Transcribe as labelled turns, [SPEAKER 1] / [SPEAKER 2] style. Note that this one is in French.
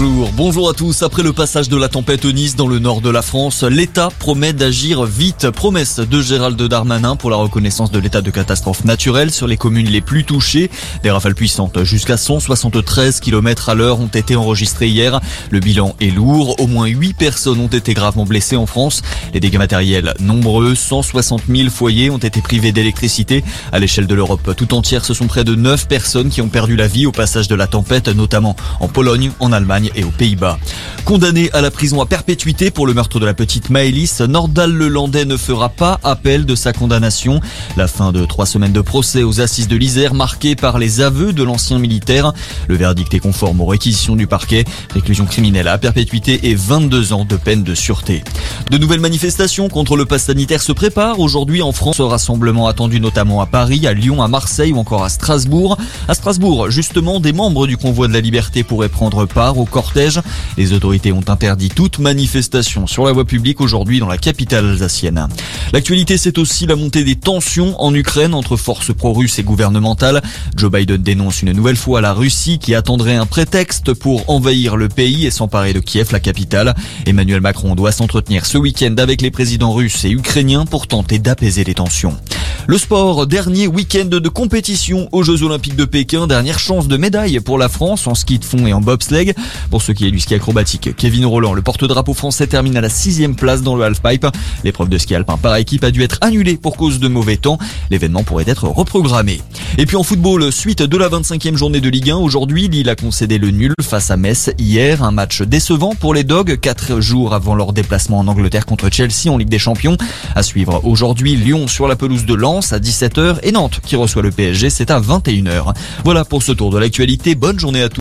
[SPEAKER 1] bonjour. Bonjour à tous. Après le passage de la tempête Nice dans le nord de la France, l'État promet d'agir vite. Promesse de Gérald Darmanin pour la reconnaissance de l'état de catastrophe naturelle sur les communes les plus touchées. Des rafales puissantes jusqu'à 173 km à l'heure ont été enregistrées hier. Le bilan est lourd. Au moins 8 personnes ont été gravement blessées en France. Les dégâts matériels nombreux. 160 000 foyers ont été privés d'électricité. À l'échelle de l'Europe tout entière, ce sont près de 9 personnes qui ont perdu la vie au passage de la tempête, notamment en Pologne, en Allemagne et aux Pays-Bas. Condamné à la prison à perpétuité pour le meurtre de la petite Maëlys, Nordal Lelandais ne fera pas appel de sa condamnation. La fin de trois semaines de procès aux assises de l'Isère marquée par les aveux de l'ancien militaire. Le verdict est conforme aux réquisitions du parquet. Réclusion criminelle à perpétuité et 22 ans de peine de sûreté. De nouvelles manifestations contre le pass sanitaire se préparent aujourd'hui en France. Rassemblement attendu notamment à Paris, à Lyon, à Marseille ou encore à Strasbourg. À Strasbourg, justement, des membres du convoi de la liberté pourraient prendre part au Les autorités ont interdit toute manifestation sur la voie publique aujourd'hui dans la capitale alsacienne. L'actualité, c'est aussi la montée des tensions en Ukraine entre forces pro-russes et gouvernementales. Joe Biden dénonce une nouvelle fois la Russie qui attendrait un prétexte pour envahir le pays et s'emparer de Kiev, la capitale. Emmanuel Macron doit s'entretenir ce week-end avec les présidents russes et ukrainiens pour tenter d'apaiser les tensions. Le sport, dernier week-end de compétition aux Jeux Olympiques de Pékin, dernière chance de médaille pour la France en ski de fond et en bobsleigh. Pour ce qui est du ski acrobatique, Kevin Roland, le porte-drapeau français, termine à la sixième place dans le halfpipe. L'épreuve de ski alpin par équipe a dû être annulée pour cause de mauvais temps. L'événement pourrait être reprogrammé. Et puis en football, suite de la 25e journée de Ligue 1, aujourd'hui, Lille a concédé le nul face à Metz hier. Un match décevant pour les Dogs, quatre jours avant leur déplacement en Angleterre contre Chelsea en Ligue des Champions. À suivre aujourd'hui, Lyon sur la pelouse de À 17h et Nantes qui reçoit le PSG, c'est à 21h. Voilà pour ce tour de l'actualité. Bonne journée à tous.